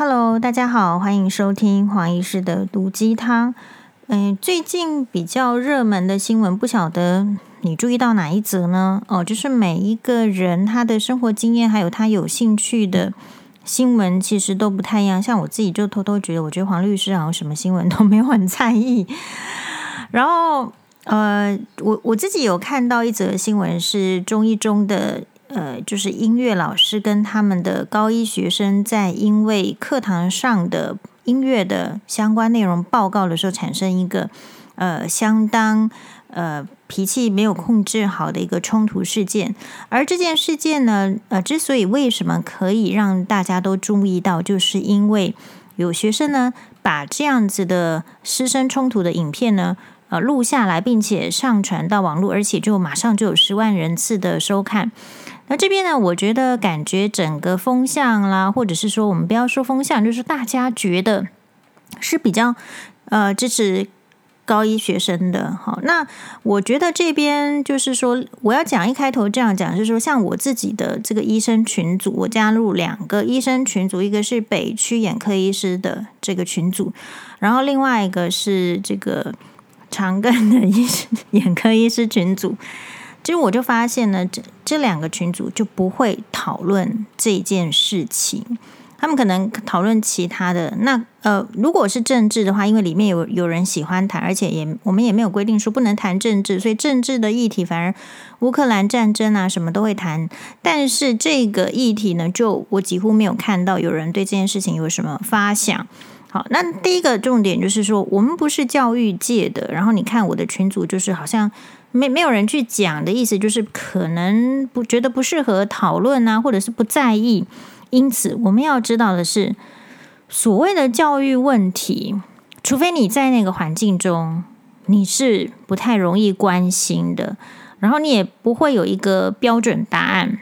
Hello，大家好，欢迎收听黄医师的毒鸡汤。嗯，最近比较热门的新闻，不晓得你注意到哪一则呢？哦，就是每一个人他的生活经验，还有他有兴趣的新闻，其实都不太一样。像我自己就偷偷觉得，我觉得黄律师好像什么新闻都没有很在意。然后，呃，我我自己有看到一则新闻，是中一中的。呃，就是音乐老师跟他们的高一学生在因为课堂上的音乐的相关内容报告的时候，产生一个呃相当呃脾气没有控制好的一个冲突事件。而这件事件呢，呃，之所以为什么可以让大家都注意到，就是因为有学生呢把这样子的师生冲突的影片呢呃录下来，并且上传到网络，而且就马上就有十万人次的收看。那这边呢，我觉得感觉整个风向啦，或者是说，我们不要说风向，就是大家觉得是比较呃支持高一学生的。好，那我觉得这边就是说，我要讲一开头这样讲，就是说，像我自己的这个医生群组，我加入两个医生群组，一个是北区眼科医师的这个群组，然后另外一个是这个长庚的 医师眼科医师群组。其实我就发现呢，这这两个群组就不会讨论这件事情，他们可能讨论其他的。那呃，如果是政治的话，因为里面有有人喜欢谈，而且也我们也没有规定说不能谈政治，所以政治的议题反而乌克兰战争啊什么都会谈。但是这个议题呢，就我几乎没有看到有人对这件事情有什么发想。好，那第一个重点就是说，我们不是教育界的，然后你看我的群组就是好像。没没有人去讲的意思，就是可能不觉得不适合讨论啊，或者是不在意。因此，我们要知道的是，所谓的教育问题，除非你在那个环境中，你是不太容易关心的，然后你也不会有一个标准答案。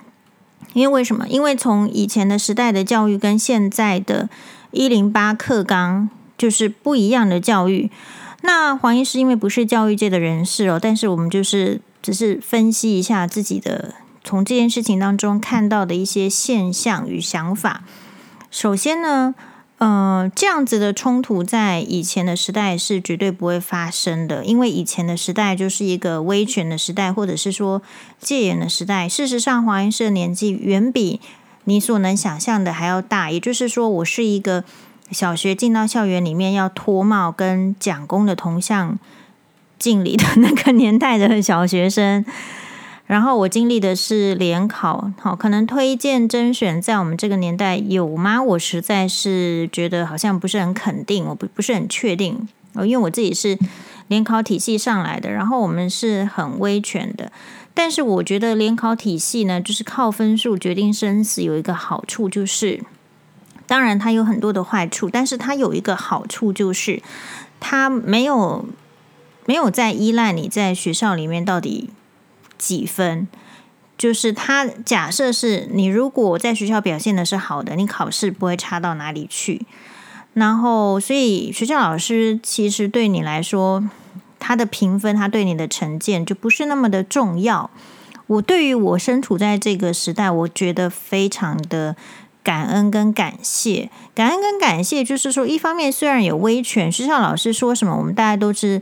因为为什么？因为从以前的时代的教育跟现在的一零八课纲就是不一样的教育。那黄医师因为不是教育界的人士哦，但是我们就是只是分析一下自己的从这件事情当中看到的一些现象与想法。首先呢，呃，这样子的冲突在以前的时代是绝对不会发生的，因为以前的时代就是一个威权的时代，或者是说戒严的时代。事实上，黄医师的年纪远比你所能想象的还要大，也就是说，我是一个。小学进到校园里面要脱帽跟蒋公的铜像敬礼的那个年代的小学生，然后我经历的是联考，好，可能推荐甄选在我们这个年代有吗？我实在是觉得好像不是很肯定，我不不是很确定哦，因为我自己是联考体系上来的，然后我们是很威权的，但是我觉得联考体系呢，就是靠分数决定生死，有一个好处就是。当然，它有很多的坏处，但是它有一个好处，就是它没有没有在依赖你在学校里面到底几分。就是它假设是你如果在学校表现的是好的，你考试不会差到哪里去。然后，所以学校老师其实对你来说，他的评分，他对你的成见就不是那么的重要。我对于我身处在这个时代，我觉得非常的。感恩跟感谢，感恩跟感谢，就是说，一方面虽然有威权，学校老师说什么，我们大家都是，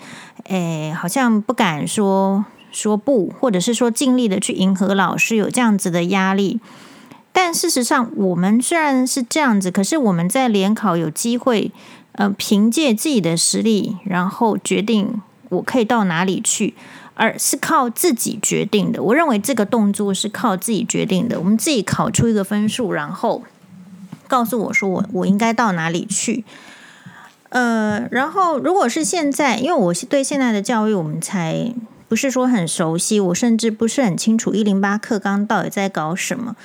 诶，好像不敢说说不，或者是说尽力的去迎合老师，有这样子的压力。但事实上，我们虽然是这样子，可是我们在联考有机会，呃，凭借自己的实力，然后决定我可以到哪里去。而是靠自己决定的。我认为这个动作是靠自己决定的。我们自己考出一个分数，然后告诉我说我我应该到哪里去。呃，然后如果是现在，因为我对现在的教育，我们才不是说很熟悉，我甚至不是很清楚一零八课纲到底在搞什么。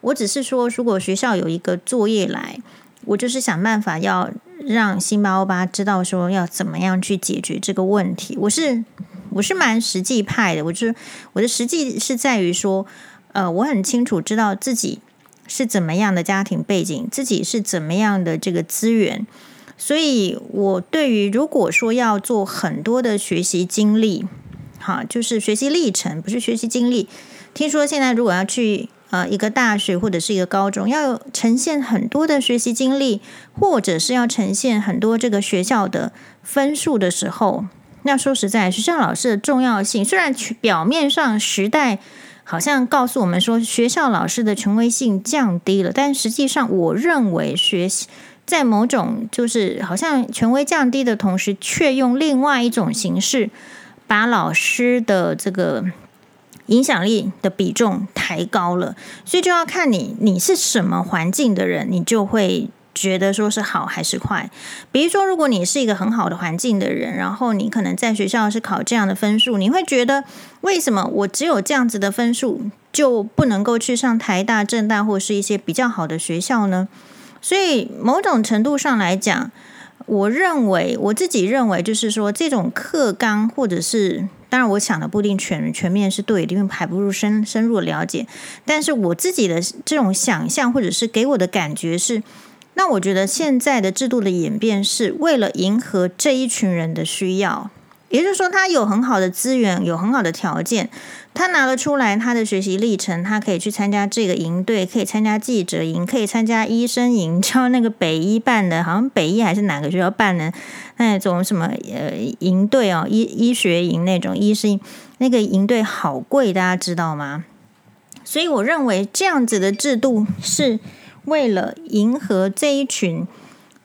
我只是说，如果学校有一个作业来，我就是想办法要让辛巴欧巴知道说要怎么样去解决这个问题。我是。我是蛮实际派的，我就是我的实际是在于说，呃，我很清楚知道自己是怎么样的家庭背景，自己是怎么样的这个资源，所以我对于如果说要做很多的学习经历，哈，就是学习历程，不是学习经历。听说现在如果要去呃一个大学或者是一个高中，要呈现很多的学习经历，或者是要呈现很多这个学校的分数的时候，那说实在，学校老师的重要性虽然表面上时代好像告诉我们说学校老师的权威性降低了，但实际上，我认为学习。在某种就是好像权威降低的同时，却用另外一种形式把老师的这个影响力的比重抬高了。所以就要看你你是什么环境的人，你就会觉得说是好还是坏。比如说，如果你是一个很好的环境的人，然后你可能在学校是考这样的分数，你会觉得为什么我只有这样子的分数就不能够去上台大、政大或是一些比较好的学校呢？所以，某种程度上来讲，我认为我自己认为，就是说，这种课纲，或者是当然，我想的不一定全全面是对，因为还不如深深入了解。但是我自己的这种想象，或者是给我的感觉是，那我觉得现在的制度的演变是为了迎合这一群人的需要。也就是说，他有很好的资源，有很好的条件，他拿了出来，他的学习历程，他可以去参加这个营队，可以参加记者营，可以参加医生营，像那个北医办的，好像北医还是哪个学校办的那种什么呃营队哦，医医学营那种医生，那个营队好贵，大家知道吗？所以我认为这样子的制度是为了迎合这一群。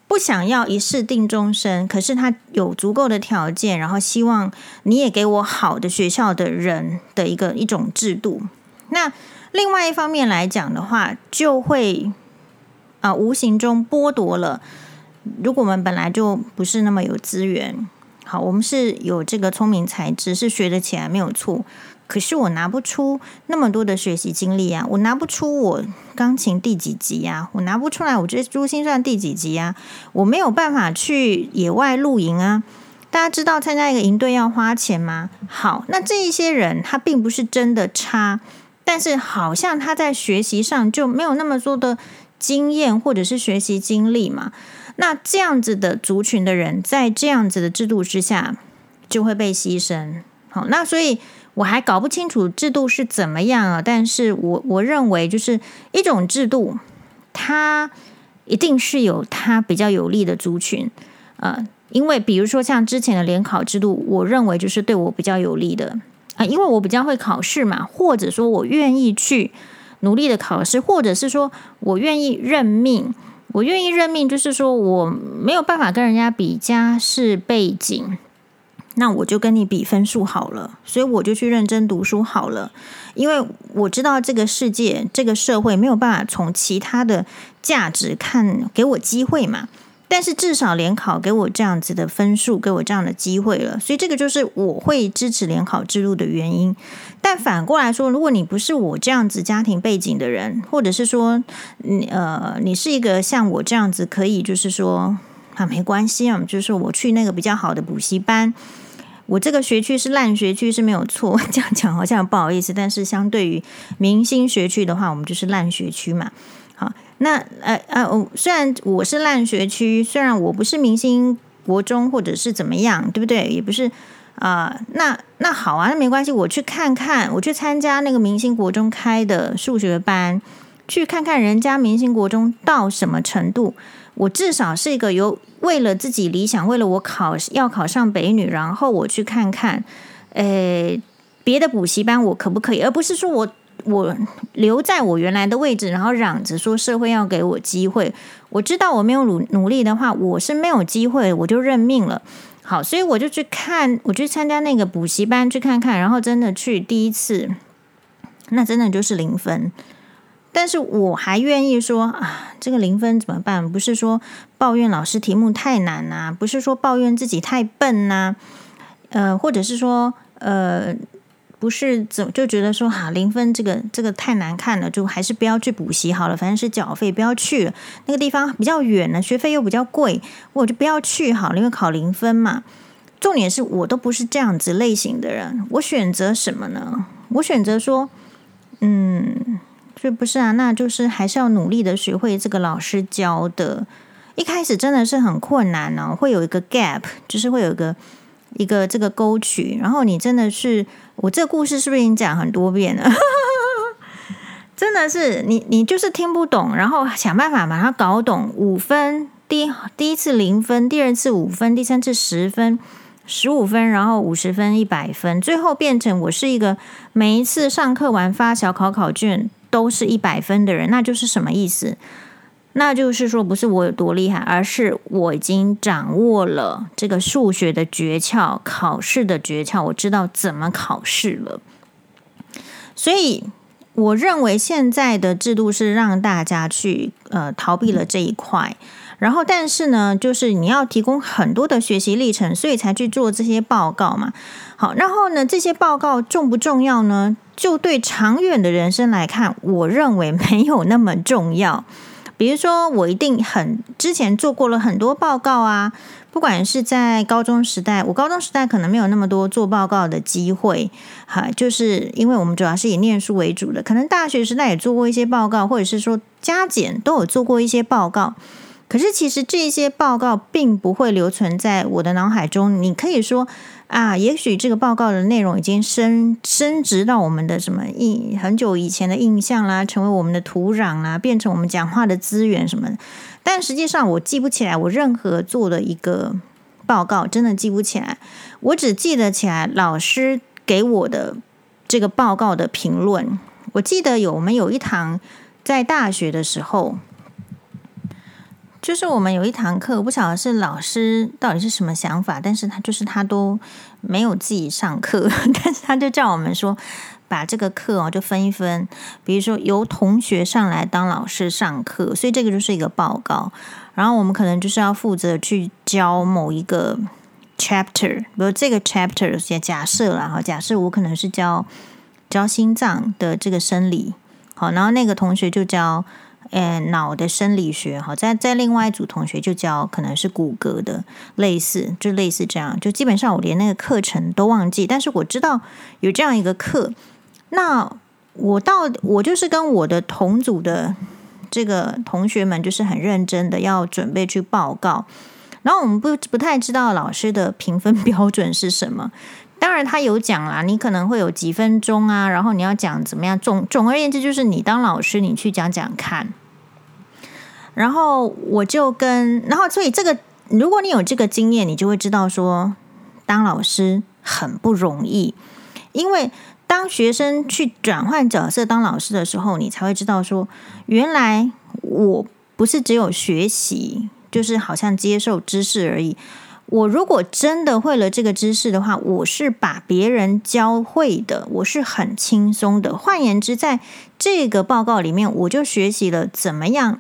不想要一试定终身，可是他有足够的条件，然后希望你也给我好的学校的人的一个一种制度。那另外一方面来讲的话，就会啊、无形中剥夺了。如果我们本来就不是那么有资源，好，我们是有这个聪明才智，是学得起来没有错。可是我拿不出那么多的学习经历啊，我拿不出我钢琴第几级呀，我拿不出来我这珠心算第几级呀，我没有办法去野外露营啊。大家知道参加一个营队要花钱吗？好，那这一些人他并不是真的差，但是好像他在学习上就没有那么多的经验或者是学习经历嘛。那这样子的族群的人，在这样子的制度之下就会被牺牲。好，那所以。我还搞不清楚制度是怎么样啊，但是我我认为就是一种制度，它一定是有它比较有利的族群，呃，因为比如说像之前的联考制度，我认为就是对我比较有利的啊，因为我比较会考试嘛，或者说我愿意去努力的考试，或者是说我愿意认命，我愿意认命，就是说我没有办法跟人家比家世背景。那我就跟你比分数好了，所以我就去认真读书好了，因为我知道这个世界、这个社会没有办法从其他的价值看给我机会嘛。但是至少联考给我这样子的分数，给我这样的机会了，所以这个就是我会支持联考制度的原因。但反过来说，如果你不是我这样子家庭背景的人，或者是说，你呃，你是一个像我这样子可以，就是说啊，没关系啊，就是我去那个比较好的补习班。我这个学区是烂学区是没有错，这样讲好像不好意思，但是相对于明星学区的话，我们就是烂学区嘛。好，那呃呃，虽然我是烂学区，虽然我不是明星国中或者是怎么样，对不对？也不是啊、那那好啊，那没关系，我去看看，我去参加那个明星国中开的数学班，去看看人家明星国中到什么程度。我至少是一个有为了自己理想，为了我考要考上北女，然后我去看看，诶，别的补习班我可不可以？而不是说我我留在我原来的位置，然后嚷着说社会要给我机会。我知道我没有努努力的话，我是没有机会，我就认命了。好，所以我就去看，我去参加那个补习班去看看，然后真的去第一次，那真的就是零分。但是我还愿意说啊，这个零分怎么办？不是说抱怨老师题目太难呐、不是说抱怨自己太笨呐、呃，或者是说呃，不是怎就觉得说哈、啊、零分这个这个太难看了，就还是不要去补习好了，反正是缴费不要去了，那个地方比较远呢，学费又比较贵，我就不要去好了，因为考零分嘛。重点是我都不是这样子类型的人，我选择什么呢？我选择说，嗯。是不是啊？那就是还是要努力的学会这个老师教的。一开始真的是很困难呢、哦，会有一个 gap，就是会有一个一个这个沟渠。然后你真的是，我这个故事是不是已经讲很多遍了？真的是你，你就是听不懂，然后想办法把它搞懂。五分，第第一次零分，第二次五分，第三次十分，十五分，然后五十分，一百分，最后变成我是一个每一次上课完发小考考卷都是一百分的人，那就是什么意思？那就是说，不是我有多厉害，而是我已经掌握了这个数学的诀窍，考试的诀窍，我知道怎么考试了。所以，我认为现在的制度是让大家去呃逃避了这一块，然后，但是呢，就是你要提供很多的学习历程，所以才去做这些报告嘛。好，然后呢，这些报告重不重要呢？就对长远的人生来看，我认为没有那么重要。比如说，我一定很之前做过了很多报告啊，不管是在高中时代，我高中时代可能没有那么多做报告的机会，哈，就是因为我们主要是以念书为主的，可能大学时代也做过一些报告，或者是说加减都有做过一些报告。可是其实这些报告并不会留存在我的脑海中。你可以说啊，也许这个报告的内容已经升升值到我们的什么印很久以前的印象啦，成为我们的土壤啦，变成我们讲话的资源什么的。但实际上我记不起来我任何做的一个报告，真的记不起来。我只记得起来老师给我的这个报告的评论。我记得有我们有一堂在大学的时候。就是我们有一堂课，我不晓得是老师到底是什么想法，但是他就是他都没有自己上课，但是他就叫我们说，把这个课哦就分一分，比如说由同学上来当老师上课，所以这个就是一个报告，然后我们可能就是要负责去教某一个 chapter，比如这个 chapter 也假设了哈，假设我可能是教教心脏的这个生理，好，然后那个同学就教。呃，脑的生理学哈，在在另外一组同学就教可能是骨骼的，类似就类似这样，就基本上我连那个课程都忘记，但是我知道有这样一个课。那我到我就是跟我的同组的这个同学们，就是很认真的要准备去报告。然后我们不不太知道老师的评分 标准是什么。当然他有讲啦，你可能会有几分钟啊，然后你要讲怎么样。总总而言之，就是你当老师，你去讲讲看。然后我就跟，然后所以这个，如果你有这个经验，你就会知道说，当老师很不容易，因为当学生去转换角色当老师的时候，你才会知道说，原来我不是只有学习，就是好像接受知识而已。我如果真的会了这个知识的话，我是把别人教会的，我是很轻松的。换言之，在这个报告里面，我就学习了怎么样。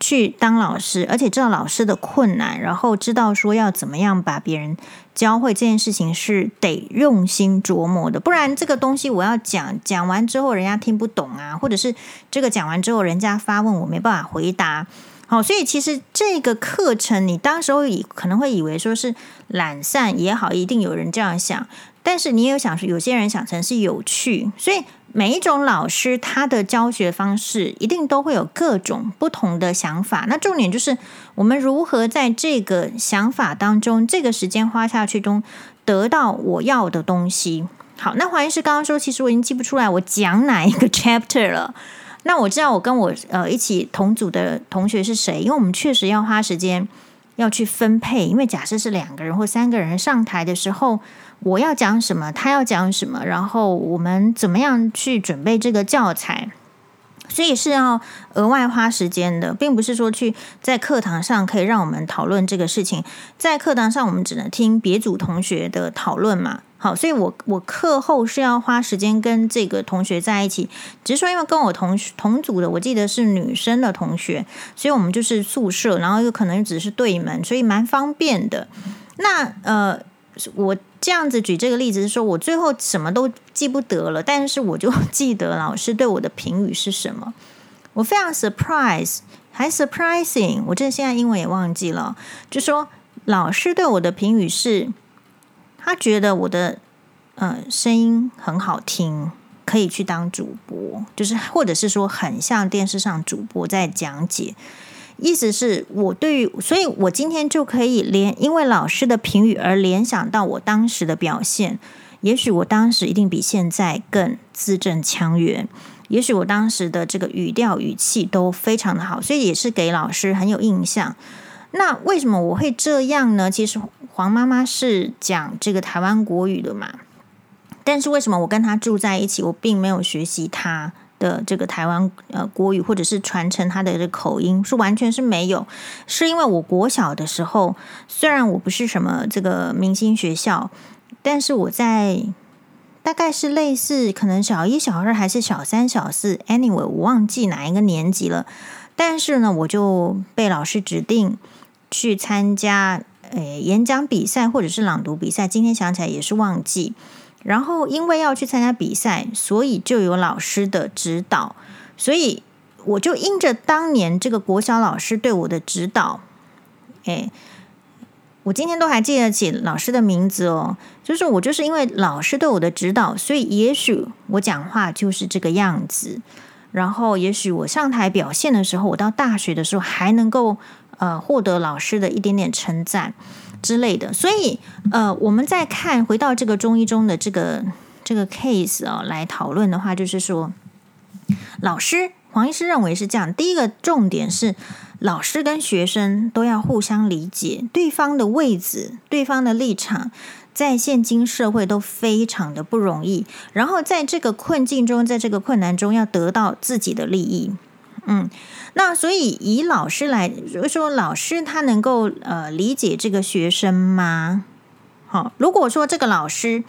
去当老师，而且知道老师的困难，然后知道说要怎么样把别人教会这件事情是得用心琢磨的，不然这个东西我要讲讲完之后人家听不懂啊，或者是这个讲完之后人家发问我没办法回答。好，所以其实这个课程你当时候以可能会以为说是懒散也好，一定有人这样想，但是你也有想说有些人想成是有趣，所以。每一种老师，他的教学方式一定都会有各种不同的想法。那重点就是我们如何在这个想法当中，这个时间花下去中，得到我要的东西。好，那华医师刚刚说，其实我已经记不出来我讲哪一个 chapter 了。那我知道我跟我呃一起同组的同学是谁，因为我们确实要花时间要去分配。因为假设是两个人或三个人上台的时候。我要讲什么，他要讲什么，然后我们怎么样去准备这个教材，所以是要额外花时间的，并不是说去在课堂上可以让我们讨论这个事情，在课堂上我们只能听别组同学的讨论嘛。好，所以我我课后是要花时间跟这个同学在一起，只是说因为跟我同同组的，我记得是女生的同学，所以我们就是宿舍，然后又可能只是对门，所以蛮方便的。那呃。我这样子举这个例子是说，我最后什么都记不得了，但是我就 记得老师对我的评语是什么。我非常 surprise，还 surprising，我这现在英文也忘记了。就说老师对我的评语是，他觉得我的呃声音很好听，可以去当主播，就是或者是说很像电视上主播在讲解。意思是我对于，所以我今天就可以连因为老师的评语而联想到我当时的表现。也许我当时一定比现在更字正腔圆，也许我当时的这个语调语气都非常的好，所以也是给老师很有印象。那为什么我会这样呢？其实黄妈妈是讲这个台湾国语的嘛，但是为什么我跟她住在一起，我并没有学习她的这个台湾呃国语，或者是传承她的这个口音，是完全是没有，是因为我国小的时候，虽然我不是什么这个明星学校，但是我在大概是类似可能小一、小二还是小三、小四，anyway 我忘记哪一个年级了，但是呢，我就被老师指定。去参加诶演讲比赛或者是朗读比赛，今天想起来也是忘记。然后因为要去参加比赛，所以就有老师的指导，所以我就因着当年这个国小老师对我的指导，诶，我今天都还记得起老师的名字哦。就是我就是因为老师对我的指导，所以也许我讲话就是这个样子。然后也许我上台表现的时候，我到大学的时候还能够。呃，获得老师的一点点称赞之类的，所以呃，我们再看回到这个中医中的这个这个 case 啊、哦，来讨论的话，就是说，老师黄医师认为是这样。第一个重点是，老师跟学生都要互相理解对方的位置、对方的立场，在现今社会都非常的不容易。然后在这个困境中，在这个困难中，要得到自己的利益。嗯，那所以以老师来说，老师他能够呃理解这个学生吗？好，如果说这个老师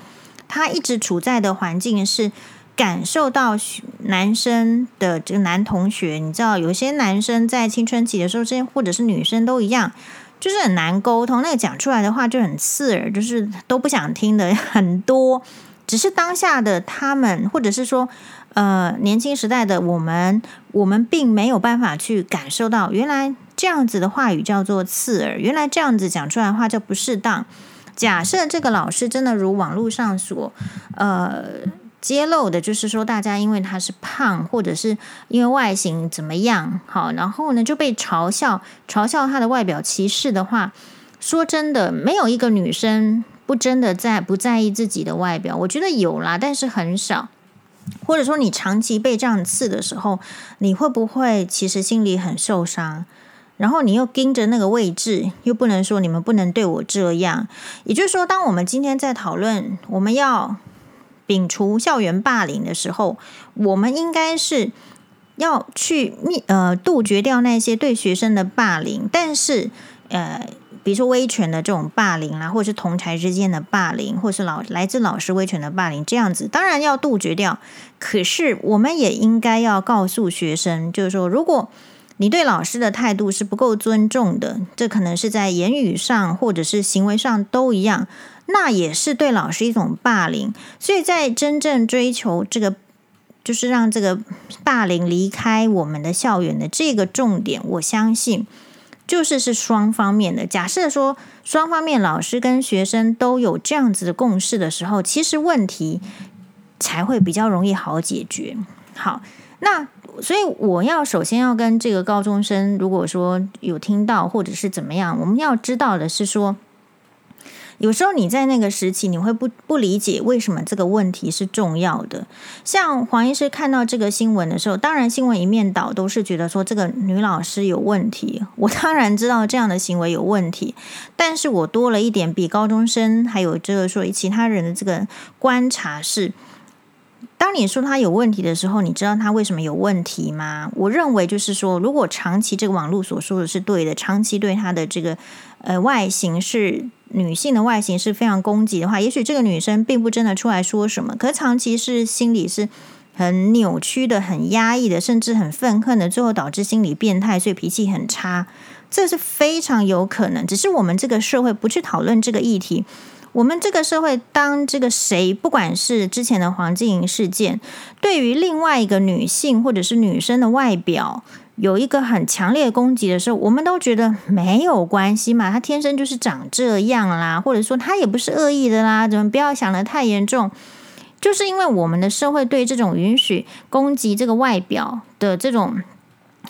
他一直处在的环境是感受到男生的这个男同学，你知道有些男生在青春期的时候，这或者是女生都一样，就是很难沟通，那个讲出来的话就很刺耳，就是都不想听的很多，只是当下的他们，或者是说。呃，年轻时代的我们，我们并没有办法去感受到，原来这样子的话语叫做刺耳，原来这样子讲出来的话就不适当。假设这个老师真的如网络上所呃揭露的，就是说大家因为他是胖，或者是因为外形怎么样，好，然后呢就被嘲笑，嘲笑他的外表歧视的话，说真的，没有一个女生不真的在不在意自己的外表，我觉得有啦，但是很少。或者说你长期被这样刺的时候，你会不会其实心里很受伤？然后你又盯着那个位置，又不能说你们不能对我这样。也就是说，当我们今天在讨论我们要摒除校园霸凌的时候，我们应该是要去灭呃杜绝掉那些对学生的霸凌，但是呃。比如说威权的这种霸凌啦，或者是同侪之间的霸凌，或是老来自老师威权的霸凌，这样子当然要杜绝掉。可是我们也应该要告诉学生，就是说，如果你对老师的态度是不够尊重的，这可能是在言语上或者是行为上都一样，那也是对老师一种霸凌。所以在真正追求这个，就是让这个霸凌离开我们的校园的这个重点，我相信。就是是双方面的。假设说双方面老师跟学生都有这样子的共识的时候，其实问题才会比较容易好解决。好，那所以我要首先要跟这个高中生，如果说有听到或者是怎么样，我们要知道的是说。有时候你在那个时期，你会不不理解为什么这个问题是重要的。像黄医师看到这个新闻的时候，当然新闻一面倒都是觉得说这个女老师有问题。我当然知道这样的行为有问题，但是我多了一点比高中生还有这个说其他人的这个观察是。当你说他有问题的时候，你知道他为什么有问题吗？我认为就是说，如果长期这个网络所说的是对的，长期对他的这个呃外形是女性的外形是非常攻击的话，也许这个女生并不真的出来说什么，可是长期是心里是很扭曲的、很压抑的，甚至很愤恨的，最后导致心理变态，所以脾气很差，这是非常有可能。只是我们这个社会不去讨论这个议题。我们这个社会，当这个谁，不管是之前的黄静莹事件，对于另外一个女性或者是女生的外表有一个很强烈的攻击的时候，我们都觉得没有关系嘛，他天生就是长这样啦，或者说他也不是恶意的啦，怎么不要想的太严重？就是因为我们的社会对这种允许攻击这个外表的这种，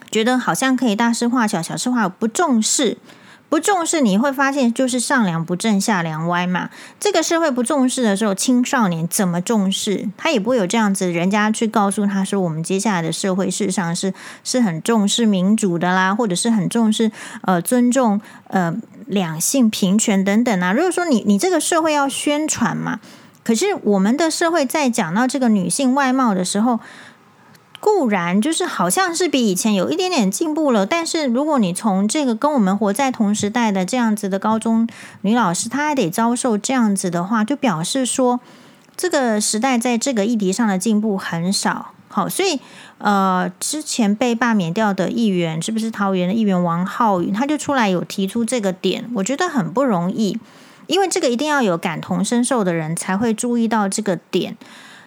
觉得好像可以大事化小，小事化不重视。不重视，你会发现就是上梁不正下梁歪嘛。这个社会不重视的时候，青少年怎么重视？他也不会有这样子，人家去告诉他说，我们接下来的社会事实上是是很重视民主的啦，或者是很重视呃尊重呃两性平权等等啊。如果说你你这个社会要宣传嘛，可是我们的社会在讲到这个女性外貌的时候。固然就是好像是比以前有一点点进步了，但是如果你从这个跟我们活在同时代的这样子的高中女老师，她还得遭受这样子的话，就表示说这个时代在这个议题上的进步很少。好，所以呃，之前被罢免掉的议员是不是桃园的议员王浩宇，他就出来有提出这个点，我觉得很不容易，因为这个一定要有感同身受的人才会注意到这个点。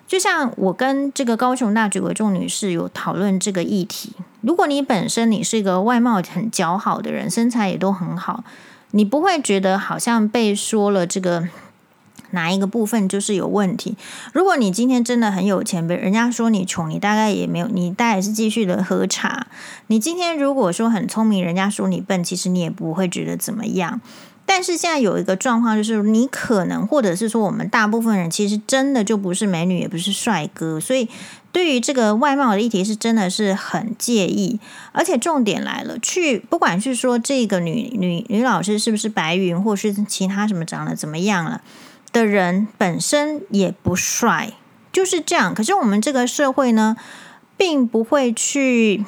就像我跟这个高雄大举为重女士有讨论这个议题，如果你本身你是一个外貌很姣好的人，身材也都很好，你不会觉得好像被说了这个哪一个部分就是有问题。如果你今天真的很有钱，被人家说你穷，你大概也没有，你大概是继续的喝茶。你今天如果说很聪明，人家说你笨，其实你也不会觉得怎么样。但是现在有一个状况，就是你可能，或者是说，我们大部分人其实真的就不是美女，也不是帅哥，所以对于这个外貌的议题，是真的是很介意。而且重点来了，去不管是说这个女女女老师是不是白云，或是其他什么长得怎么样了的人，本身也不帅，就是这样。可是我们这个社会呢，并不会去。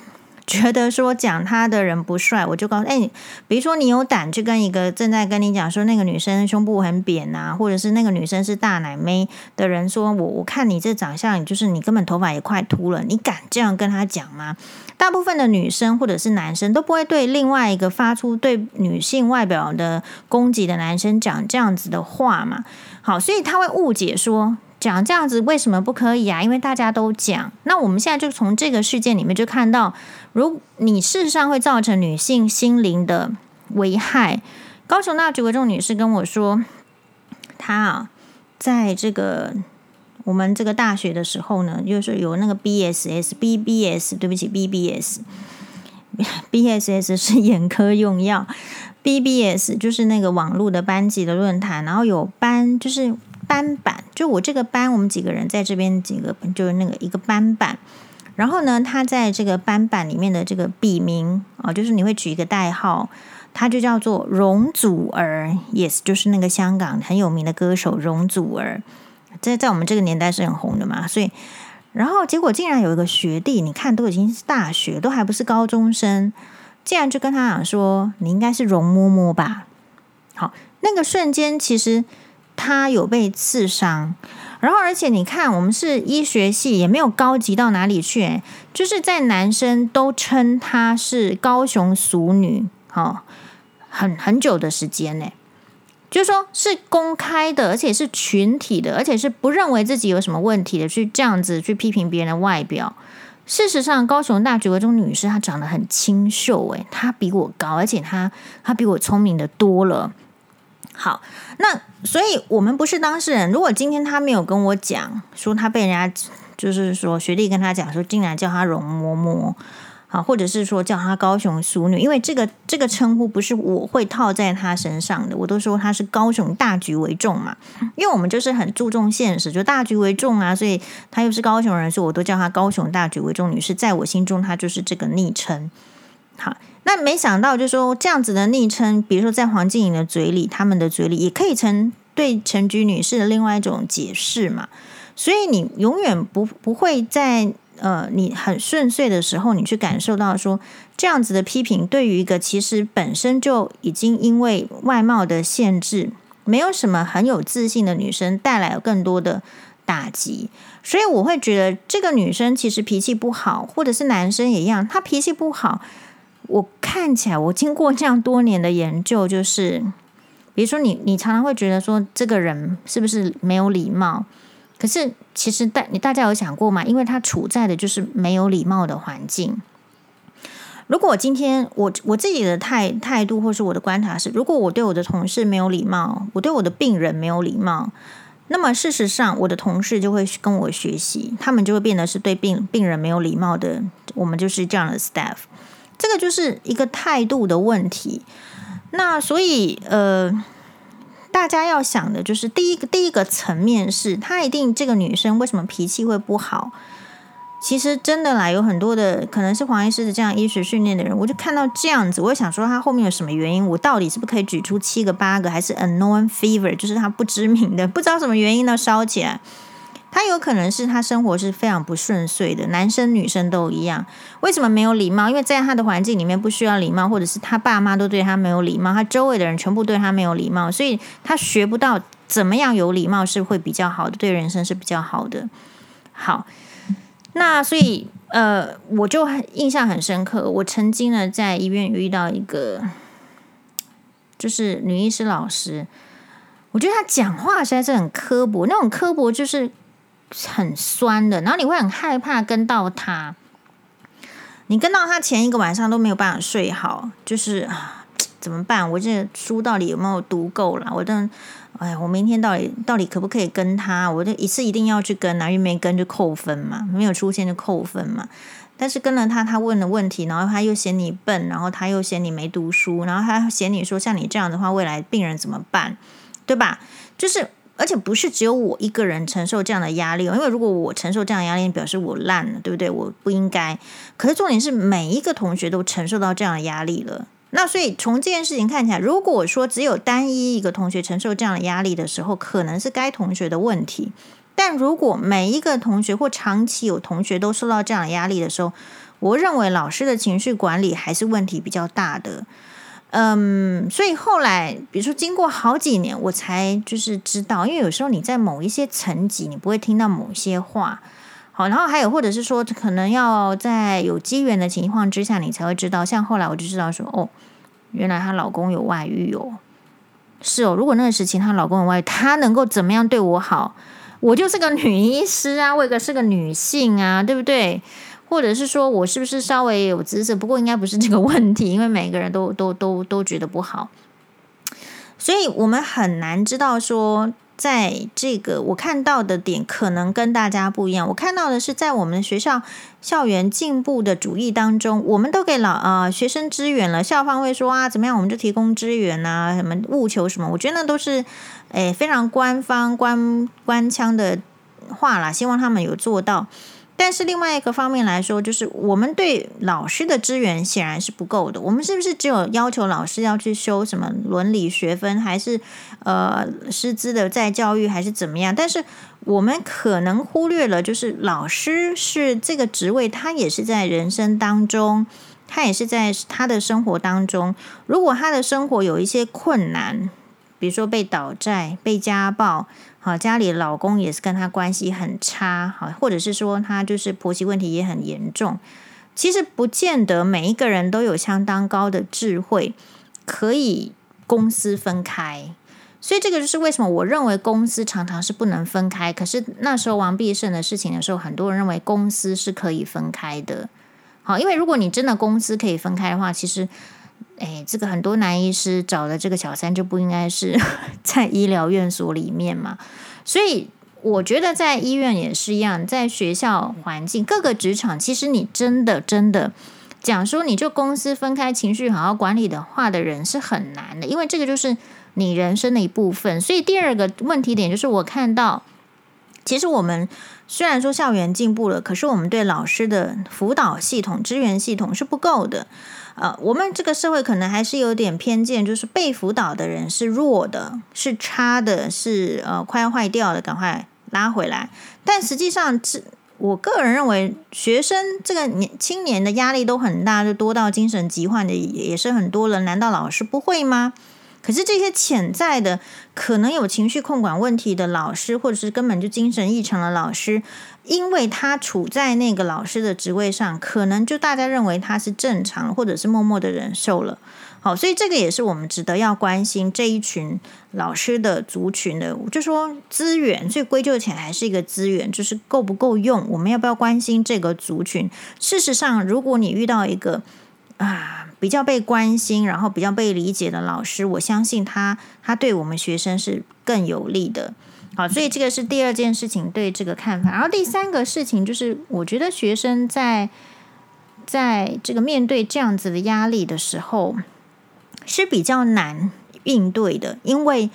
觉得说讲他的人不帅，我就告诉哎，比如说你有胆去跟一个正在跟你讲说那个女生胸部很扁啊，或者是那个女生是大奶妹的人说，我我看你这长相，就是你根本头发也快秃了，你敢这样跟他讲吗？大部分的女生或者是男生都不会对另外一个发出对女性外表的攻击的男生讲这样子的话嘛。好，所以他会误解说。讲这样子为什么不可以啊？因为大家都讲。那我们现在就从这个事件里面就看到，如你事实上会造成女性心灵的危害。高雄大举为重女士跟我说，她啊，在这个我们这个大学的时候呢，就是有那个 BSS，BBS，对不起，BBS，BSS 是眼科用药，BBS 就是那个网络的班级的论坛，然后有班就是。班板，就我这个班，我们几个人在这边几个，就是那个一个班板。然后呢，他在这个班板里面的这个笔名啊，就是你会取一个代号，他就叫做容祖儿，yes，就是那个香港很有名的歌手容祖儿，在在我们这个年代是很红的嘛。所以，然后结果竟然有一个学弟，你看都已经是大学，都还不是高中生，竟然就跟他讲说，你应该是容嬷嬷吧？好，那个瞬间其实。他有被刺伤，然后而且你看，我们是医学系，也没有高级到哪里去，就是在男生都称她是高雄俗女，哦，很很久的时间呢，就说是公开的，而且是群体的，而且是不认为自己有什么问题的，去这样子去批评别人的外表。事实上，高雄大举为重女士她长得很清秀，诶，她比我高，而且她她比我聪明的多了。好，那所以我们不是当事人。如果今天他没有跟我讲，说他被人家就是说学弟跟他讲说，竟然叫他容嬷嬷，好，或者是说叫他高雄淑女，因为这个这个称呼不是我会套在他身上的，我都说他是高雄大局为重嘛，因为我们就是很注重现实，就大局为重啊，所以他又是高雄人，所以我都叫他高雄大局为重女士，在我心中他就是这个昵称，好。那没想到，就说这样子的昵称，比如说在黄静颖的嘴里，他们的嘴里也可以成对陈菊女士的另外一种解释嘛。所以你永远不不会在呃你很顺遂的时候，你去感受到说这样子的批评，对于一个其实本身就已经因为外貌的限制，没有什么很有自信的女生带来更多的打击。所以我会觉得这个女生其实脾气不好，或者是男生也一样，他脾气不好。我看起来，我经过这样多年的研究，就是，比如说你，你常常会觉得说，这个人是不是没有礼貌？可是其实大你大家有想过吗？因为他处在的就是没有礼貌的环境。如果今天我我自己的态态度，或是我的观察是，如果我对我的同事没有礼貌，我对我的病人没有礼貌，那么事实上，我的同事就会跟我学习，他们就会变得是对病病人没有礼貌的。我们就是这样的 staff。这个就是一个态度的问题。那所以呃，大家要想的就是第一个第一个层面是，她一定这个女生为什么脾气会不好？其实真的啦，有很多的可能是黄医师的这样医学训练的人，我就看到这样子，我想说他后面有什么原因？我到底是不可以举出七个八个，还是 unknown fever，就是他不知名的，不知道什么原因呢烧起来？他有可能是他生活是非常不顺遂的，男生女生都一样。为什么没有礼貌？因为在他的环境里面不需要礼貌，或者是他爸妈都对他没有礼貌，他周围的人全部对他没有礼貌，所以他学不到怎么样有礼貌是会比较好的，对人生是比较好的。好。那所以，呃，我就很印象很深刻。我曾经呢，在医院遇到一个，就是女医师老师，我觉得她讲话实在是很刻薄，那种刻薄就是很酸的，然后你会很害怕跟到他。你跟到他前一个晚上都没有办法睡好，就是，怎么办？我这书到底有没有读够了？我都。哎呀，我明天到底到底可不可以跟他？我就一次一定要去跟啊，因为没跟就扣分嘛，没有出现就扣分嘛。但是跟了他，他问的问题，然后他又嫌你笨，然后他又嫌你没读书，然后他嫌你说像你这样的话，未来病人怎么办？对吧？就是，而且不是只有我一个人承受这样的压力，因为如果我承受这样的压力，表示我烂了，对不对？我不应该。可是重点是，每一个同学都承受到这样的压力了。那所以从这件事情看起来，如果说只有单一一个同学承受这样的压力的时候，可能是该同学的问题；但如果每一个同学或长期有同学都受到这样的压力的时候，我认为老师的情绪管理还是问题比较大的。嗯，所以后来，比如说经过好几年，我才就是知道，因为有时候你在某一些层级，你不会听到某些话。好，然后还有，或者是说，可能要在有机缘的情况之下，你才会知道。像后来我就知道说，哦，原来她老公有外遇哦。是哦，如果那个时期她老公有外遇，她能够怎么样对我好？我就是个女医师啊，我也是个女性啊，对不对？或者是说我是不是稍微有姿色？不过应该不是这个问题，因为每个人都都都都觉得不好，所以我们很难知道说。在这个我看到的点可能跟大家不一样。我看到的是在我们学校校园进步的主义当中，我们都给老啊、呃、学生支援了。校方会说啊，怎么样，我们就提供支援啊，什么务求什么。我觉得那都是诶非常官方官官腔的话啦，希望他们有做到。但是另外一个方面来说，就是我们对老师的资源显然是不够的。我们是不是只有要求老师要去修什么伦理学分，还是呃师资的再教育，还是怎么样？但是我们可能忽略了，就是老师是这个职位，他也是在人生当中，他也是在他的生活当中。如果他的生活有一些困难，比如说被倒债、被家暴。好，家里老公也是跟他关系很差，好，或者是说他就是婆媳问题也很严重。其实不见得每一个人都有相当高的智慧可以公私分开，所以这个就是为什么我认为公司常常是不能分开。可是那时候王必胜的事情的时候，很多人认为公司是可以分开的。好，因为如果你真的公司可以分开的话，其实。哎，这个很多男医师找的这个小三就不应该是 在医疗院所里面嘛，所以我觉得在医院也是一样，在学校环境、各个职场，其实你真的真的讲说你就公司分开、情绪好好管理的话的人是很难的，因为这个就是你人生的一部分。所以第二个问题点就是，我看到其实我们虽然说校园进步了，可是我们对老师的辅导系统、支援系统是不够的。呃，我们这个社会可能还是有点偏见，就是被辅导的人是弱的，是差的，是呃快要坏掉的，赶快拉回来。但实际上，这我个人认为，学生这个年青年的压力都很大，就多到精神疾患的也是很多人。难道老师不会吗？可是这些潜在的可能有情绪控管问题的老师，或者是根本就精神异常的老师，因为他处在那个老师的职位上，可能就大家认为他是正常，或者是默默的忍受了。好，所以这个也是我们值得要关心这一群老师的族群的，就说资源，所以归咎起来还是一个资源，就是够不够用，我们要不要关心这个族群？事实上，如果你遇到一个啊。比较被关心，然后比较被理解的老师，我相信他他对我们学生是更有利的。好，所以这个是第二件事情对这个看法。然后第三个事情就是，我觉得学生在在这个面对这样子的压力的时候，是比较难应对的，因为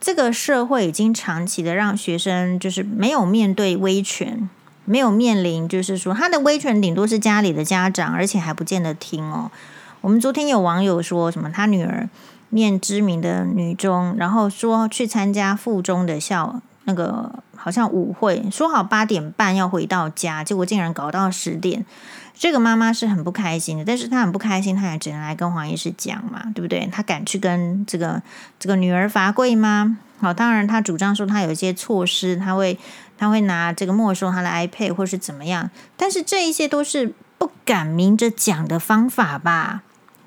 这个社会已经长期的让学生就是没有面对威权，没有面临就是说他的威权顶多是家里的家长，而且还不见得听哦。我们昨天有网友说什么，他女儿念知名的女中，然后说去参加附中的校那个好像舞会，说好八点半要回到家，结果竟然搞到十点。这个妈妈是很不开心的，但是她很不开心，她也只能来跟黄医师讲嘛，对不对？她敢去跟这个这个女儿罚跪吗？好，当然她主张说她有一些措施，她会他会拿这个没收他的 iPad 或是怎么样，但是这一些都是不敢明着讲的方法吧，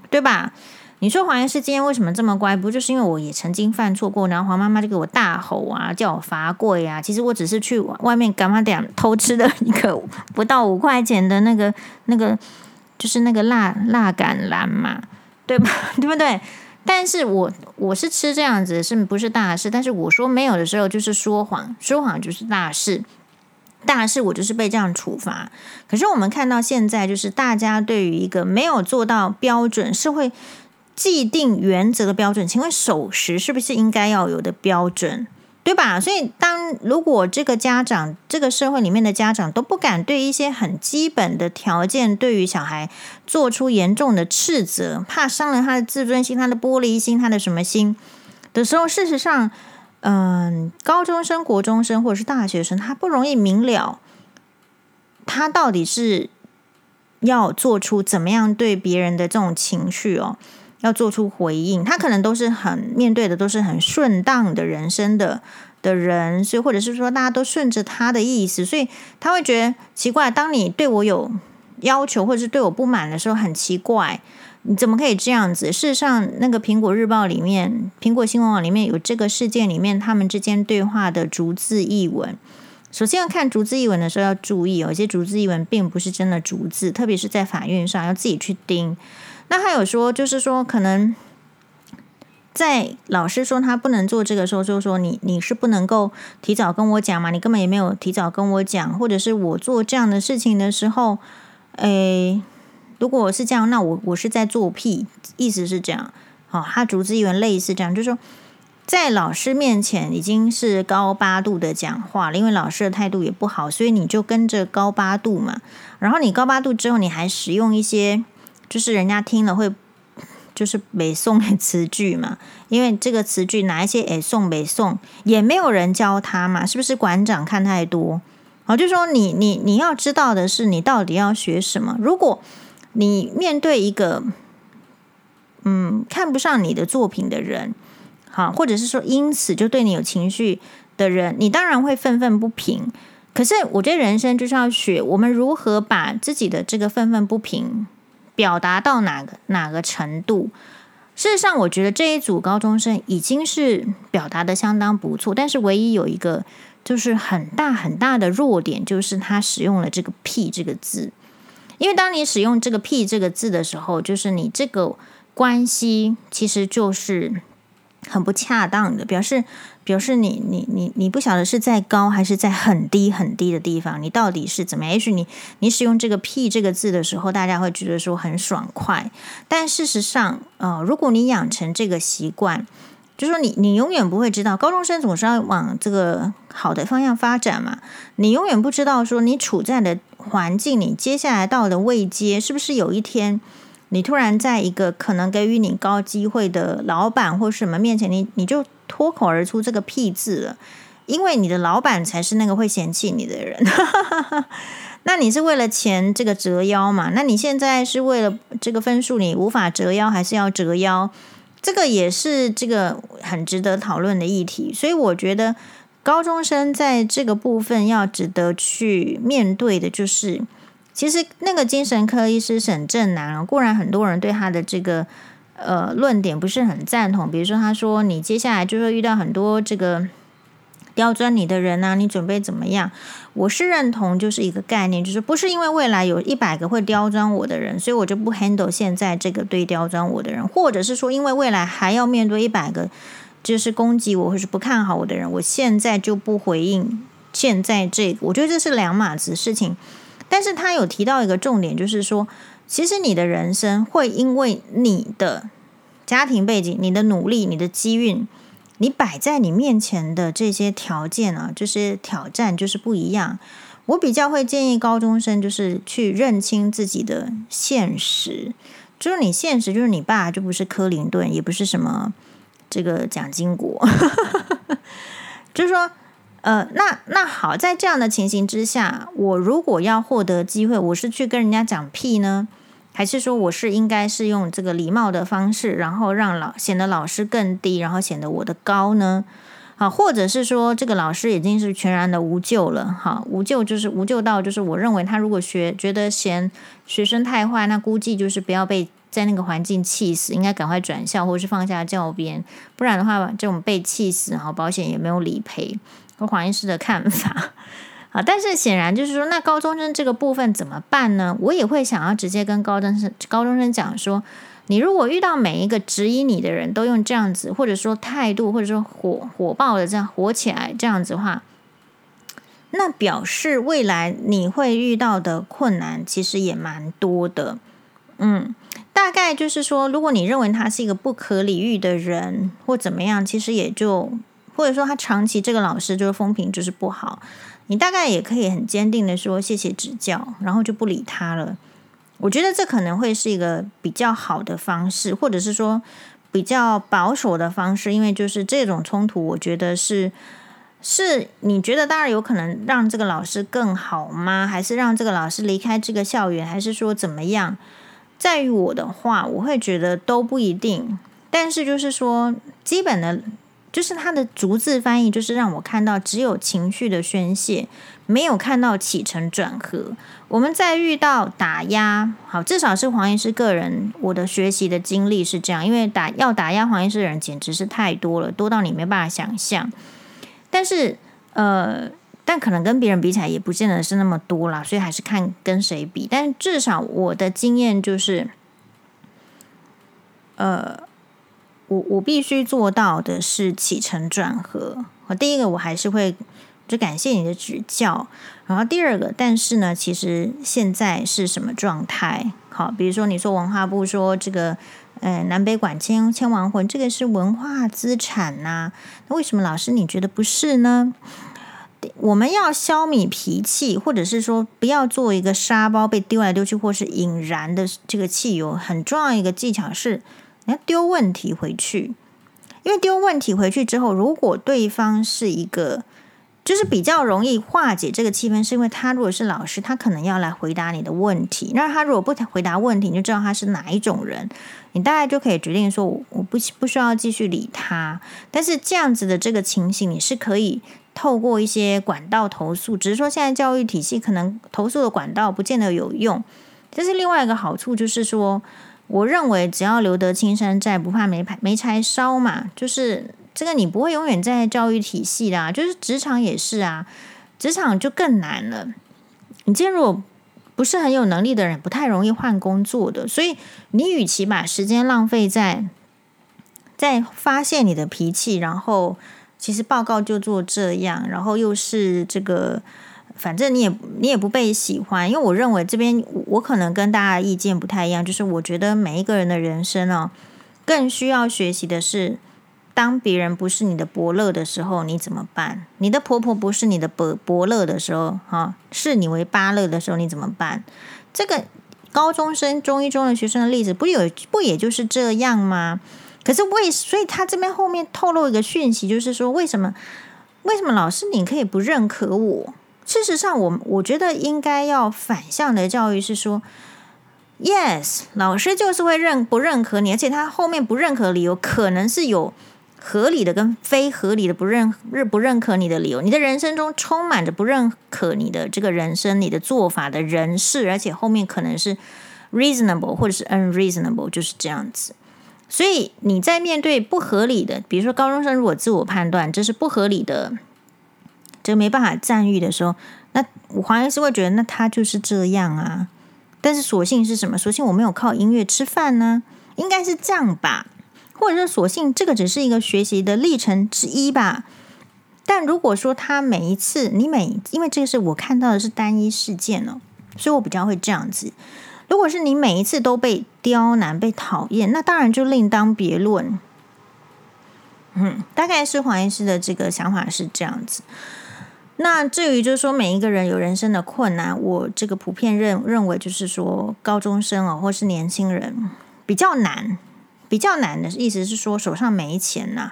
对吧？你说黄医师今天为什么这么乖？不就是因为我也曾经犯错过，然后黄妈妈就给我大吼啊，叫我罚跪啊。其实我只是去外面干嘛点偷吃的一个不到五块钱的那个那个，就是那个辣辣橄榄嘛，对吧？对不对？但是我我是吃这样子，是不是大事？但是我说没有的时候就是说谎，说谎就是大事，大事我就是被这样处罚。可是我们看到现在，就是大家对于一个没有做到标准是会。既定原则的标准，请问守时是不是应该要有的标准，对吧？所以，当如果这个家长，这个社会里面的家长都不敢对一些很基本的条件，对于小孩做出严重的斥责，怕伤了他的自尊心、他的玻璃心、他的什么心的时候，事实上，嗯，高中生、国中生或者是大学生，他不容易明了，他到底是要做出怎么样对别人的这种情绪哦。要做出回应，他可能都是很面对的，都是很顺当的人生的的人，所以或者是说大家都顺着他的意思，所以他会觉得奇怪。当你对我有要求或者是对我不满的时候，很奇怪，你怎么可以这样子？事实上，那个苹果日报里面、苹果新闻网里面有这个事件里面他们之间对话的逐字译文。首先要看逐字译文的时候要注意，有些逐字译文并不是真的逐字，特别是在法院上要自己去盯。那还有说，就是说，可能在老师说他不能做这个时候，就是说你你是不能够提早跟我讲嘛，你根本也没有提早跟我讲，或者是我做这样的事情的时候，诶，如果是这样，那我我是在作屁，意思是这样。好，他逐字译文类似这样，就是说在老师面前已经是高八度的讲话了，因为老师的态度也不好，所以你就跟着高八度嘛。然后你高八度之后，你还使用一些。就是人家听了会，就是北宋的词句嘛，因为这个词句哪一些诶宋北宋也没有人教他嘛，是不是馆长看太多？好，就说你你你要知道的是，你到底要学什么？如果你面对一个嗯看不上你的作品的人，好，或者是说因此就对你有情绪的人，你当然会愤愤不平。可是我觉得人生就是要学我们如何把自己的这个愤愤不平。表达到哪个哪个程度？事实上，我觉得这一组高中生已经是表达的相当不错，但是唯一有一个就是很大很大的弱点，就是他使用了这个“屁”这个字。因为当你使用这个“屁”这个字的时候，就是你这个关系其实就是。很不恰当的表示，表示你你你你不晓得是在高还是在很低很低的地方，你到底是怎么样？也许你你使用这个“屁”这个字的时候，大家会觉得说很爽快，但事实上，呃，如果你养成这个习惯，就说你你永远不会知道，高中生总是要往这个好的方向发展嘛，你永远不知道说你处在的环境，你接下来到的位阶，是不是有一天。你突然在一个可能给予你高机会的老板或什么面前，你你就脱口而出这个屁字了，因为你的老板才是那个会嫌弃你的人。那你是为了钱这个折腰嘛？那你现在是为了这个分数，你无法折腰，还是要折腰？这个也是这个很值得讨论的议题。所以我觉得高中生在这个部分要值得去面对的就是。其实那个精神科医师沈正南，固然很多人对他的这个呃论点不是很赞同，比如说他说你接下来就会遇到很多这个刁钻你的人啊，你准备怎么样？我是认同就是一个概念，就是不是因为未来有一百个会刁钻我的人，所以我就不 handle 现在这个对刁钻我的人，或者是说因为未来还要面对一百个就是攻击我或是不看好我的人，我现在就不回应现在这个，我觉得这是两码子事情。但是他有提到一个重点，就是说，其实你的人生会因为你的家庭背景、你的努力、你的机运，你摆在你面前的这些条件啊，就是挑战，就是不一样。我比较会建议高中生，就是去认清自己的现实，就是你现实，就是你爸就不是克林顿，也不是什么这个蒋经国，就是说，呃，那那好，在这样的情形之下，我如果要获得机会，我是去跟人家讲屁呢，还是说我是应该是用这个礼貌的方式，然后让老显得老师更低，然后显得我的高呢？啊，或者是说这个老师已经是全然的无救了。哈，无救就是无救到，就是我认为他如果学觉得嫌学生太坏，那估计就是不要被在那个环境气死，应该赶快转校或是放下教鞭，不然的话，这种被气死，然后，保险也没有理赔。和黄医师的看法，啊，但是显然就是说，那高中生这个部分怎么办呢？我也会想要直接跟高中生高中生讲说。你如果遇到每一个质疑你的人都用这样子，或者说态度，或者说火火爆的这样火起来这样子的话，那表示未来你会遇到的困难其实也蛮多的。嗯，大概就是说，如果你认为他是一个不可理喻的人或怎么样，其实也就或者说他长期这个老师就是风评就是不好，你大概也可以很坚定的说谢谢指教，然后就不理他了。我觉得这可能会是一个比较好的方式，或者是说比较保守的方式，因为就是这种冲突，我觉得是是你觉得当然有可能让这个老师更好吗？还是让这个老师离开这个校园？还是说怎么样？在于我的话，我会觉得都不一定。但是就是说，基本的。就是他的逐字翻译，就是让我看到只有情绪的宣泄，没有看到起承转合。我们在遇到打压，好，至少是黄医师个人，我的学习的经历是这样，因为打要打压黄医师的人简直是太多了，多到你没办法想象。但是，呃，但可能跟别人比起来，也不见得是那么多啦，所以还是看跟谁比。但至少我的经验就是，呃。我我必须做到的是起承转合。我第一个，我还是会就感谢你的指教。然后第二个，但是呢，其实现在是什么状态？好，比如说你说文化部说这个，呃，南北管迁迁亡魂，这个是文化资产呐、那为什么老师你觉得不是呢？我们要消弭脾气，或者是说不要做一个沙包被丢来丢去，或是引燃的这个汽油，很重要一个技巧是。你要丢问题回去，因为丢问题回去之后，如果对方是一个，就是比较容易化解这个气氛，是因为他如果是老师，他可能要来回答你的问题。那他如果不回答问题，你就知道他是哪一种人，你大概就可以决定说，我不不需要继续理他。但是这样子的这个情形，你是可以透过一些管道投诉，只是说现在教育体系可能投诉的管道不见得有用。这是另外一个好处，就是说。我认为只要留得青山在，不怕没柴没柴烧嘛。就是这个，你不会永远在教育体系啦，就是职场也是啊，职场就更难了。你今天如果不是很有能力的人，不太容易换工作的。所以你与其把时间浪费在在发泄你的脾气，然后其实报告就做这样，然后又是这个。反正你也你也不被喜欢，因为我认为这边我可能跟大家意见不太一样，就是我觉得每一个人的人生哦，更需要学习的是，当别人不是你的伯乐的时候，你怎么办？你的婆婆不是你的伯伯乐的时候，哈，视你为巴乐的时候，你怎么办？这个高中生、中一中的学生的例子，不有不也就是这样吗？可是为所以他这边后面透露一个讯息，就是说为什么为什么老师你可以不认可我？事实上我，我觉得应该要反向的教育是说，yes，老师就是会认不认可你，而且他后面不认可理由可能是有合理的跟非合理的不认认不认可你的理由。你的人生中充满着不认可你的这个人生、你的做法的人事，而且后面可能是 reasonable 或者是 unreasonable，就是这样子。所以你在面对不合理的，比如说高中生如果自我判断这是不合理的。就没办法赞誉的时候，那我还是会觉得，那他就是这样啊。但是所幸是什么？所幸我没有靠音乐吃饭呢，应该是这样吧？或者说，所幸这个只是一个学习的历程之一吧。但如果说他每一次，你每因为这个是我看到的是单一事件哦，所以我比较会这样子。如果是你每一次都被刁难、被讨厌，那当然就另当别论。嗯，大概是黄医师的这个想法是这样子。那至于就是说每一个人有人生的困难，我这个普遍认认为就是说高中生哦，或是年轻人比较难，比较难的意思是说手上没钱呐。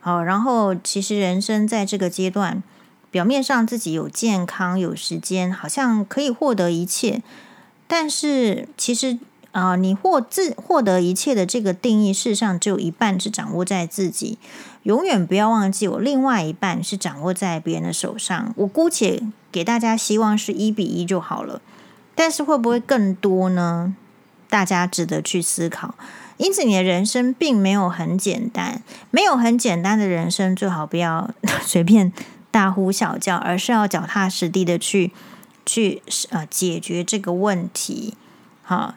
好，然后其实人生在这个阶段，表面上自己有健康、有时间，好像可以获得一切。但是其实啊、你获自获得一切的这个定义，事实上只有一半是掌握在自己。永远不要忘记，我另外一半是掌握在别人的手上。我姑且给大家希望是一比一就好了。但是会不会更多呢？大家值得去思考。因此，你的人生并没有很简单，没有很简单的人生，最好不要 随便大呼小叫，而是要脚踏实地的去。去呃解决这个问题，好，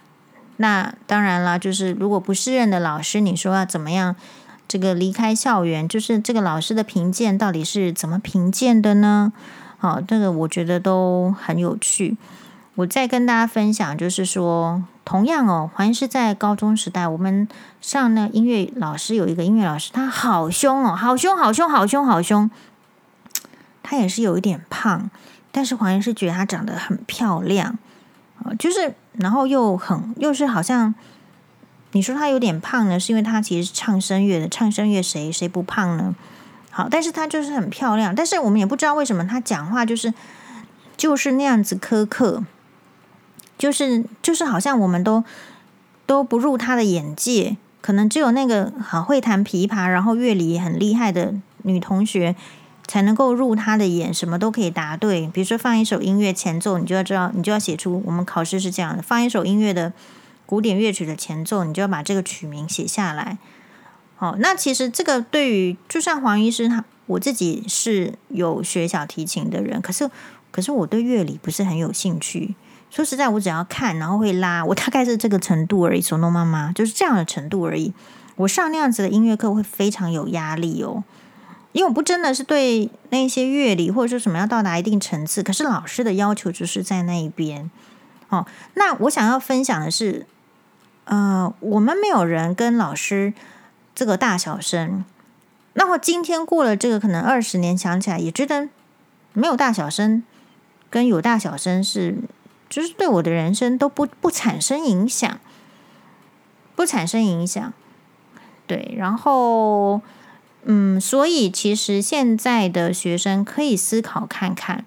那当然了，就是如果不适任的老师，你说要怎么样这个离开校园，就是这个老师的评鉴到底是怎么评鉴的呢？好，这个我觉得都很有趣。我再跟大家分享，就是说，同样哦，好像是在高中时代，我们上那音乐老师有一个音乐老师，他好凶哦，好凶，好凶，好凶，好凶，他也是有一点胖。但是黄岩是觉得她长得很漂亮啊，就是然后又很又是好像你说她有点胖呢，是因为她其实是唱声乐的，唱声乐谁谁不胖呢？好，但是她就是很漂亮，但是我们也不知道为什么她讲话就是就是那样子苛刻，就是就是好像我们都都不入她的眼界，可能只有那个好会弹琵琶，然后乐理很厉害的女同学。才能够入他的眼，什么都可以答对。比如说放一首音乐前奏，你就要知道，你就要写出。我们考试是这样的：放一首音乐的古典乐曲的前奏，你就要把这个曲名写下来。好，那其实这个对于就像黄医师他，我自己是有学小提琴的人，可是可是我对乐理不是很有兴趣。说实在，我只要看，然后会拉，我大概是这个程度而已。索诺妈妈就是这样的程度而已。我上那样子的音乐课会非常有压力哦。因为我不真的是对那些乐理或者说什么要到达一定层次，可是老师的要求就是在那一边。哦，那我想要分享的是，呃，我们没有人跟老师这个大小声。那我今天过了这个可能二十年，想起来也觉得没有大小声跟有大小声是，就是对我的人生都不不产生影响，不产生影响。对，然后。嗯，所以其实现在的学生可以思考看看，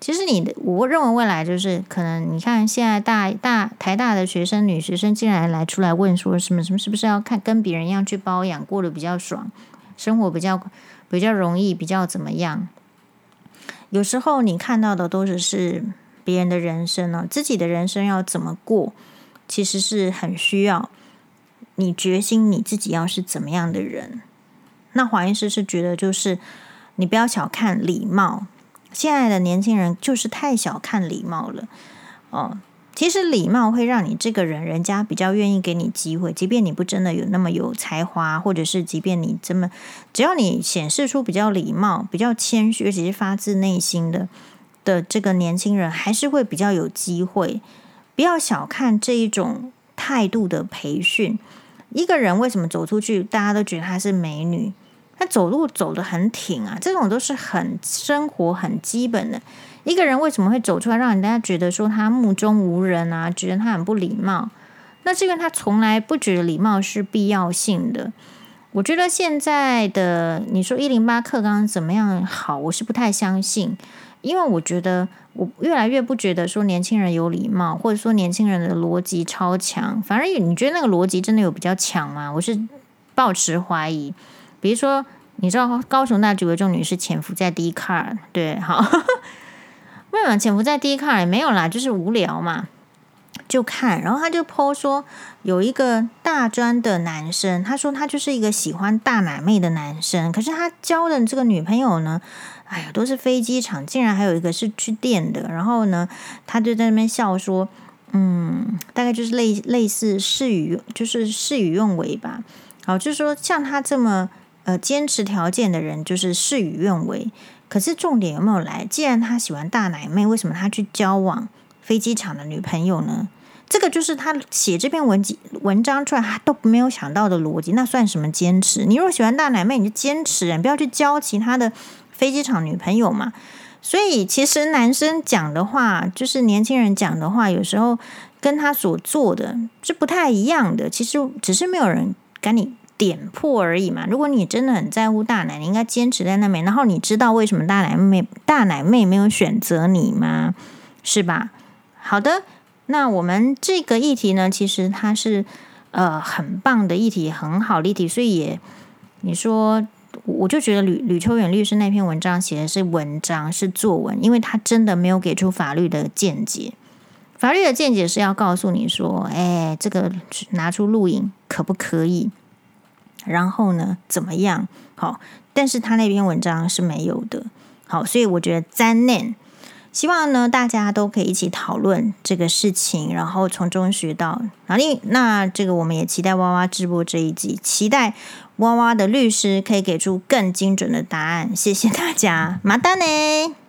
其实你的，我认为未来就是可能，你看现在大大台大的学生女学生竟然来出来问说什么什么，是不是要看跟别人一样去包养，过得比较爽，生活比较比较容易，比较怎么样？有时候你看到的都是是别人的人生呢，自己的人生要怎么过，其实是很需要你决心你自己要是怎么样的人。那华医师是觉得，就是你不要小看礼貌，现在的年轻人就是太小看礼貌了哦。其实礼貌会让你这个人，人家比较愿意给你机会，即便你不真的有那么有才华，或者是即便你这么，只要你显示出比较礼貌、比较谦虚，而且是发自内心的的这个年轻人，还是会比较有机会。不要小看这一种态度的培训。一个人为什么走出去，大家都觉得她是美女？他走路走得很挺啊，这种都是很生活很基本的。一个人为什么会走出来，让人家觉得说他目中无人啊，觉得他很不礼貌？那是因为他从来不觉得礼貌是必要性的。我觉得现在的你说一零八课纲怎么样好，我是不太相信，因为我觉得我越来越不觉得说年轻人有礼貌，或者说年轻人的逻辑超强。反而你觉得那个逻辑真的有比较强吗？我是抱持怀疑。比如说，你知道高雄那几位众女士潜伏在 Dcard，对，好，为什么潜伏在 D car 没有啦，就是无聊嘛，就看。然后他就 po 说，有一个大专的男生，他说他就是一个喜欢大奶妹的男生，可是他交的这个女朋友呢，哎呀，都是飞机场，竟然还有一个是去电的。然后呢，他就在那边笑说，嗯，大概就是类类似事与，就是事与愿违吧。好，就是说像他这么。呃，坚持条件的人就是事与愿违。可是重点有没有来？既然他喜欢大奶妹，为什么他去交往飞机场的女朋友呢？这个就是他写这篇文文章出来，他都没有想到的逻辑，那算什么坚持？你如果喜欢大奶妹，你就坚持，你不要去交其他的飞机场女朋友嘛。所以，其实男生讲的话，就是年轻人讲的话，有时候跟他所做的是不太一样的。其实只是没有人跟你点破而已嘛。如果你真的很在乎大奶，你应该坚持在那边。然后你知道为什么大奶妹大奶妹没有选择你吗？是吧？好的，那我们这个议题呢，其实它是呃很棒的议题，很好的议题，所以也你说。我就觉得吕吕秋远律师那篇文章写的是文章，是作文，因为他真的没有给出法律的见解。法律的见解是要告诉你说，哎，这个拿出录影可不可以？然后呢，怎么样？好，但是他那篇文章是没有的。好，所以我觉得灾难。希望呢，大家都可以一起讨论这个事情，然后从中学到哪里。那这个我们也期待蛙蛙直播这一集，期待蛙蛙的律师可以给出更精准的答案。谢谢大家，马丹呢。